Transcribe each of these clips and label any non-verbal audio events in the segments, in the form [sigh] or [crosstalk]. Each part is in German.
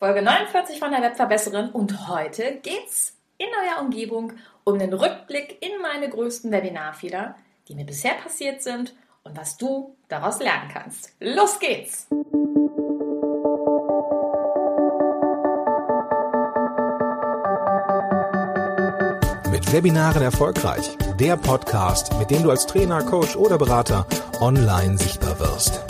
Folge 49 von der Webverbesserin und heute geht's in eurer Umgebung um den Rückblick in meine größten Webinarfehler, die mir bisher passiert sind und was du daraus lernen kannst. Los geht's! Mit Webinaren erfolgreich. Der Podcast, mit dem du als Trainer, Coach oder Berater online sichtbar wirst.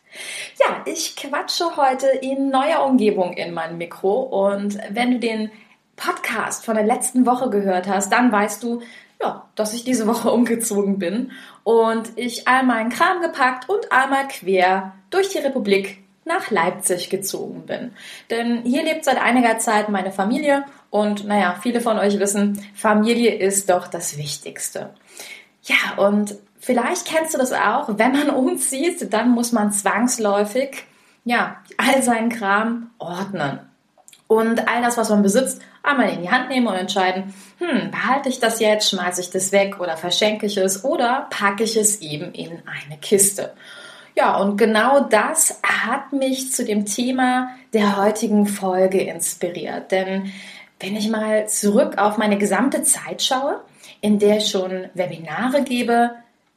Ja, ich quatsche heute in neuer Umgebung in mein Mikro und wenn du den Podcast von der letzten Woche gehört hast, dann weißt du, ja, dass ich diese Woche [laughs] umgezogen bin und ich all meinen Kram gepackt und einmal quer durch die Republik nach Leipzig gezogen bin. Denn hier lebt seit einiger Zeit meine Familie und naja, viele von euch wissen, Familie ist doch das Wichtigste. Ja, und Vielleicht kennst du das auch, wenn man umzieht, dann muss man zwangsläufig ja, all seinen Kram ordnen. Und all das, was man besitzt, einmal in die Hand nehmen und entscheiden, hm, behalte ich das jetzt, schmeiße ich das weg oder verschenke ich es oder packe ich es eben in eine Kiste. Ja, und genau das hat mich zu dem Thema der heutigen Folge inspiriert. Denn wenn ich mal zurück auf meine gesamte Zeit schaue, in der ich schon Webinare gebe,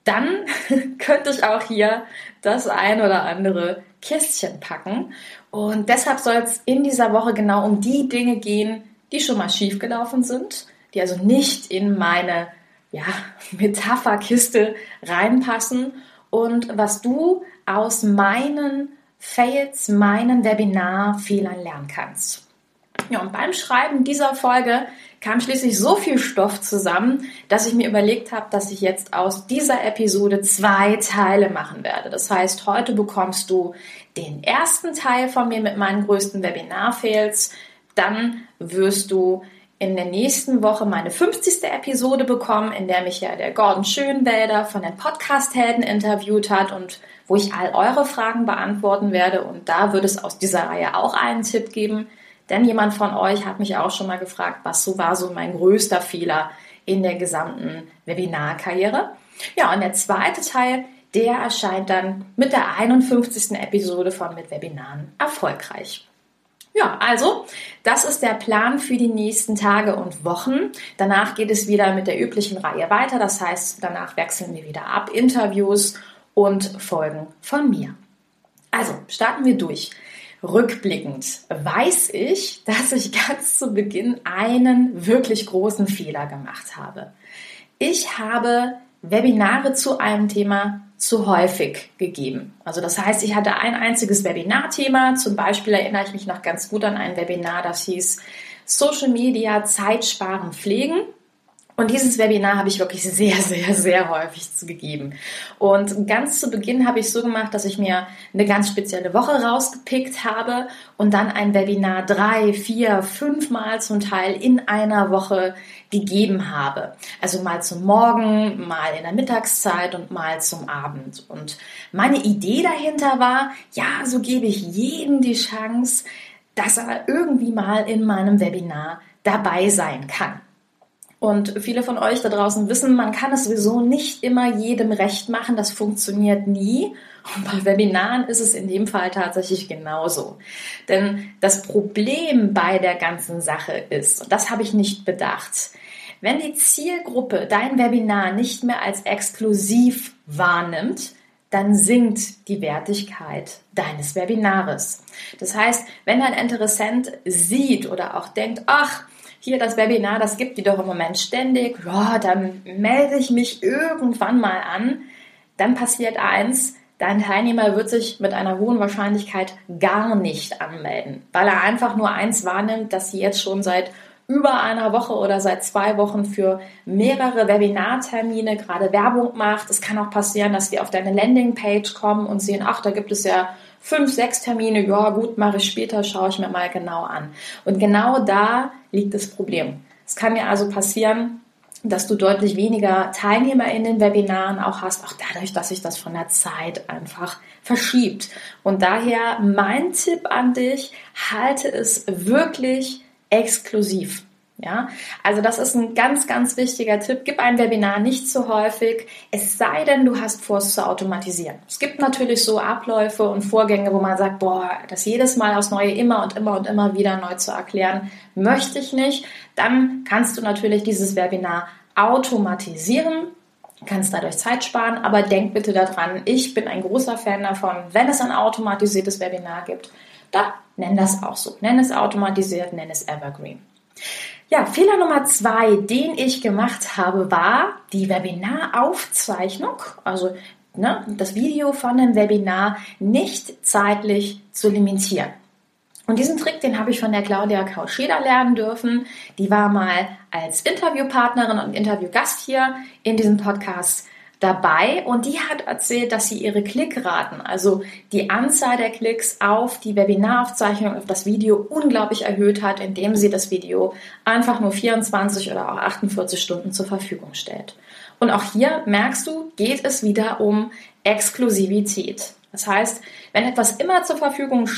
dann [laughs] könnte ich auch hier das ein oder andere Kästchen packen. Und deshalb soll es in dieser Woche genau um die Dinge gehen, die schon mal schiefgelaufen sind, die also nicht in meine ja, [laughs] Metapherkiste reinpassen und was du aus meinen Fails, meinen Webinarfehlern lernen kannst. Ja, und beim Schreiben dieser Folge kam schließlich so viel Stoff zusammen, dass ich mir überlegt habe, dass ich jetzt aus dieser Episode zwei Teile machen werde. Das heißt, heute bekommst du den ersten Teil von mir mit meinen größten Webinar-Fails. Dann wirst du in der nächsten Woche meine 50. Episode bekommen, in der mich ja der Gordon Schönwälder von den Podcast-Helden interviewt hat und wo ich all eure Fragen beantworten werde. Und da wird es aus dieser Reihe auch einen Tipp geben, denn jemand von euch hat mich auch schon mal gefragt, was so war so mein größter Fehler in der gesamten Webinarkarriere. Ja, und der zweite Teil, der erscheint dann mit der 51. Episode von Mit Webinaren erfolgreich. Ja, also, das ist der Plan für die nächsten Tage und Wochen. Danach geht es wieder mit der üblichen Reihe weiter. Das heißt, danach wechseln wir wieder ab, Interviews und Folgen von mir. Also, starten wir durch. Rückblickend weiß ich, dass ich ganz zu Beginn einen wirklich großen Fehler gemacht habe. Ich habe Webinare zu einem Thema zu häufig gegeben. Also das heißt, ich hatte ein einziges Webinarthema. Zum Beispiel erinnere ich mich noch ganz gut an ein Webinar, das hieß Social Media Zeit sparen pflegen. Und dieses Webinar habe ich wirklich sehr, sehr, sehr häufig gegeben. Und ganz zu Beginn habe ich so gemacht, dass ich mir eine ganz spezielle Woche rausgepickt habe und dann ein Webinar drei, vier, fünfmal zum Teil in einer Woche gegeben habe. Also mal zum Morgen, mal in der Mittagszeit und mal zum Abend. Und meine Idee dahinter war, ja, so gebe ich jedem die Chance, dass er irgendwie mal in meinem Webinar dabei sein kann. Und viele von euch da draußen wissen, man kann es sowieso nicht immer jedem recht machen. Das funktioniert nie. Und bei Webinaren ist es in dem Fall tatsächlich genauso. Denn das Problem bei der ganzen Sache ist, und das habe ich nicht bedacht, wenn die Zielgruppe dein Webinar nicht mehr als exklusiv wahrnimmt, dann sinkt die Wertigkeit deines Webinares. Das heißt, wenn ein Interessent sieht oder auch denkt, ach, hier das Webinar, das gibt die doch im Moment ständig, ja, dann melde ich mich irgendwann mal an. Dann passiert eins, dein Teilnehmer wird sich mit einer hohen Wahrscheinlichkeit gar nicht anmelden, weil er einfach nur eins wahrnimmt, dass sie jetzt schon seit über einer Woche oder seit zwei Wochen für mehrere Webinartermine gerade Werbung macht. Es kann auch passieren, dass sie auf deine Landingpage kommen und sehen, ach, da gibt es ja fünf, sechs Termine, ja gut, mache ich später, schaue ich mir mal genau an. Und genau da liegt das Problem. Es kann mir also passieren, dass du deutlich weniger Teilnehmer in den Webinaren auch hast, auch dadurch, dass sich das von der Zeit einfach verschiebt. Und daher mein Tipp an dich, halte es wirklich exklusiv. Ja, also das ist ein ganz, ganz wichtiger Tipp. Gib ein Webinar nicht zu häufig, es sei denn, du hast vor, es zu automatisieren. Es gibt natürlich so Abläufe und Vorgänge, wo man sagt, boah, das jedes Mal aufs Neue immer und immer und immer wieder neu zu erklären, möchte ich nicht. Dann kannst du natürlich dieses Webinar automatisieren kannst dadurch Zeit sparen, aber denk bitte daran, ich bin ein großer Fan davon, wenn es ein automatisiertes Webinar gibt, dann nenn das auch so. Nenn es automatisiert, nenn es Evergreen. Ja, Fehler Nummer zwei, den ich gemacht habe, war die Webinaraufzeichnung, also ne, das Video von dem Webinar nicht zeitlich zu limitieren. Und diesen Trick, den habe ich von der Claudia Kauscheder lernen dürfen. Die war mal als Interviewpartnerin und Interviewgast hier in diesem Podcast dabei und die hat erzählt, dass sie ihre Klickraten, also die Anzahl der Klicks auf die Webinaraufzeichnung, auf das Video unglaublich erhöht hat, indem sie das Video einfach nur 24 oder auch 48 Stunden zur Verfügung stellt. Und auch hier merkst du, geht es wieder um Exklusivität. Das heißt, wenn etwas immer zur Verfügung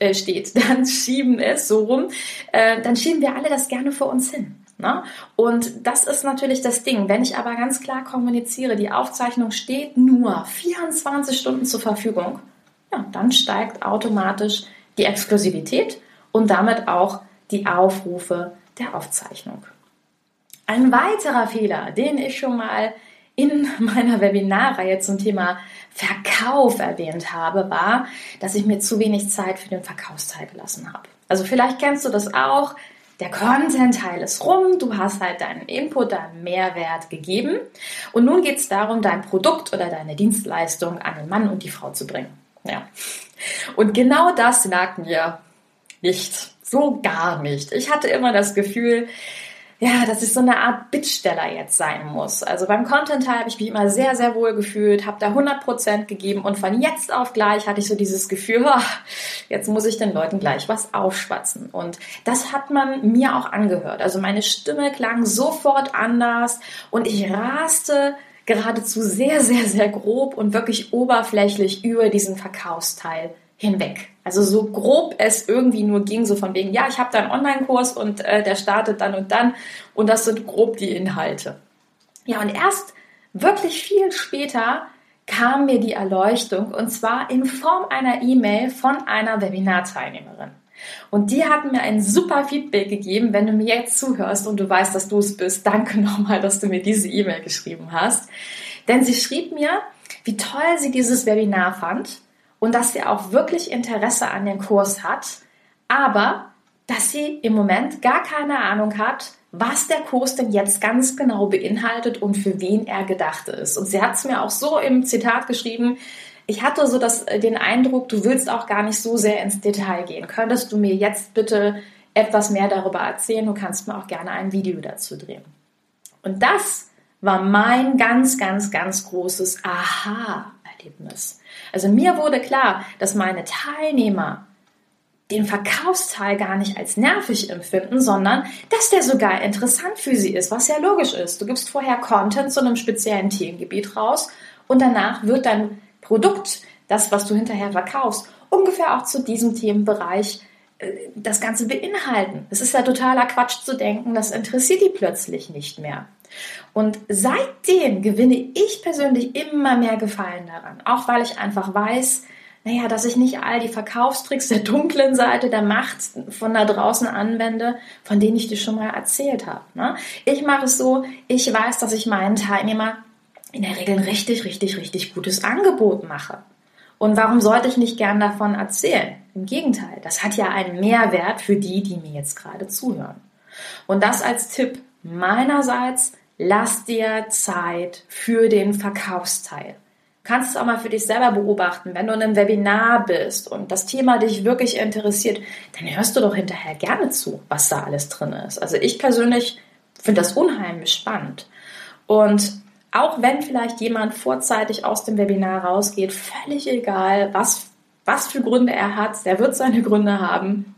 äh, steht, [laughs] dann schieben es so rum, äh, dann schieben wir alle das gerne vor uns hin. Ne? Und das ist natürlich das Ding. Wenn ich aber ganz klar kommuniziere, die Aufzeichnung steht nur 24 Stunden zur Verfügung, ja, dann steigt automatisch die Exklusivität und damit auch die Aufrufe der Aufzeichnung. Ein weiterer Fehler, den ich schon mal in meiner Webinarreihe zum Thema Verkauf erwähnt habe, war, dass ich mir zu wenig Zeit für den Verkaufsteil gelassen habe. Also vielleicht kennst du das auch der Content-Teil ist rum, du hast halt deinen Input, deinen Mehrwert gegeben und nun geht es darum, dein Produkt oder deine Dienstleistung an den Mann und die Frau zu bringen. Ja. Und genau das lag mir nicht. So gar nicht. Ich hatte immer das Gefühl, ja, dass ich so eine Art Bittsteller jetzt sein muss. Also beim Content Teil habe ich mich immer sehr, sehr wohl gefühlt, habe da 100% gegeben und von jetzt auf gleich hatte ich so dieses Gefühl, oh, jetzt muss ich den Leuten gleich was aufschwatzen. Und das hat man mir auch angehört. Also meine Stimme klang sofort anders und ich raste geradezu sehr, sehr, sehr grob und wirklich oberflächlich über diesen Verkaufsteil hinweg. Also so grob es irgendwie nur ging, so von wegen, ja, ich habe da einen Online-Kurs und äh, der startet dann und dann und das sind grob die Inhalte. Ja, und erst wirklich viel später kam mir die Erleuchtung und zwar in Form einer E-Mail von einer Webinarteilnehmerin. Und die hat mir ein super Feedback gegeben, wenn du mir jetzt zuhörst und du weißt, dass du es bist. Danke [laughs] nochmal, dass du mir diese E-Mail geschrieben hast. Denn sie schrieb mir, wie toll sie dieses Webinar fand und dass sie auch wirklich Interesse an dem Kurs hat, aber dass sie im Moment gar keine Ahnung hat, was der Kurs denn jetzt ganz genau beinhaltet und für wen er gedacht ist. Und sie hat es mir auch so im Zitat geschrieben, ich hatte so das, äh, den Eindruck, du willst auch gar nicht so sehr ins Detail gehen. Könntest du mir jetzt bitte etwas mehr darüber erzählen? Du kannst mir auch gerne ein Video dazu drehen. Und das war mein ganz, ganz, ganz großes Aha-Erlebnis. Also mir wurde klar, dass meine Teilnehmer den Verkaufsteil gar nicht als nervig empfinden, sondern dass der sogar interessant für sie ist, was ja logisch ist. Du gibst vorher Content zu einem speziellen Themengebiet raus und danach wird dein Produkt, das, was du hinterher verkaufst, ungefähr auch zu diesem Themenbereich äh, das Ganze beinhalten. Es ist ja totaler Quatsch zu denken, das interessiert die plötzlich nicht mehr. Und seitdem gewinne ich persönlich immer mehr Gefallen daran, auch weil ich einfach weiß, naja, dass ich nicht all die Verkaufstricks der dunklen Seite der Macht von da draußen anwende, von denen ich dir schon mal erzählt habe. Ne? Ich mache es so, ich weiß, dass ich meinen Teilnehmer in der Regel ein richtig, richtig, richtig gutes Angebot mache. Und warum sollte ich nicht gern davon erzählen? Im Gegenteil, das hat ja einen Mehrwert für die, die mir jetzt gerade zuhören. Und das als Tipp meinerseits, lass dir Zeit für den Verkaufsteil. Du kannst es auch mal für dich selber beobachten. Wenn du in einem Webinar bist und das Thema dich wirklich interessiert, dann hörst du doch hinterher gerne zu, was da alles drin ist. Also ich persönlich finde das unheimlich spannend. Und auch wenn vielleicht jemand vorzeitig aus dem Webinar rausgeht, völlig egal, was, was für Gründe er hat, der wird seine Gründe haben.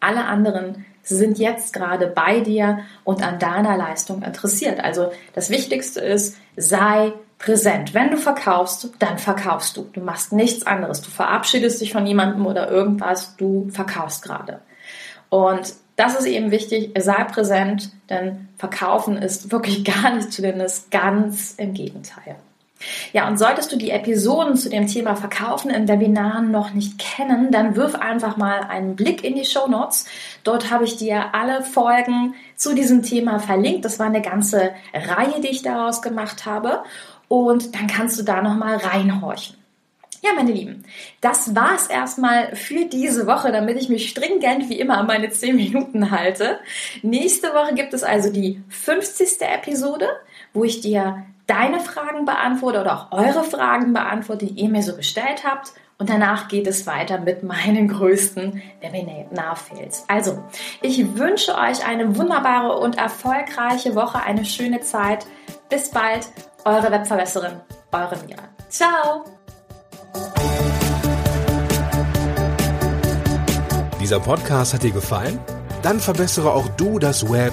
Alle anderen sie sind jetzt gerade bei dir und an deiner Leistung interessiert. Also das Wichtigste ist, sei präsent. Wenn du verkaufst, dann verkaufst du. Du machst nichts anderes. Du verabschiedest dich von jemandem oder irgendwas, du verkaufst gerade. Und das ist eben wichtig, sei präsent, denn verkaufen ist wirklich [laughs] gar nicht zu denen ist ganz im Gegenteil. Ja, und solltest du die Episoden zu dem Thema Verkaufen in Webinaren noch nicht kennen, dann wirf einfach mal einen Blick in die Show Notes. Dort habe ich dir alle Folgen zu diesem Thema verlinkt. Das war eine ganze Reihe, die ich daraus gemacht habe. Und dann kannst du da nochmal reinhorchen. Ja, meine Lieben, das war's erstmal für diese Woche, damit ich mich stringent wie immer an meine 10 Minuten halte. Nächste Woche gibt es also die 50. Episode, wo ich dir deine Fragen beantworte oder auch eure Fragen beantworte, die ihr mir so gestellt habt. Und danach geht es weiter mit meinen größten Webinar-Fails. Also, ich wünsche euch eine wunderbare und erfolgreiche Woche, eine schöne Zeit. Bis bald, eure Webverbesserin, eure Mira. Ciao! Dieser Podcast hat dir gefallen? Dann verbessere auch du das Web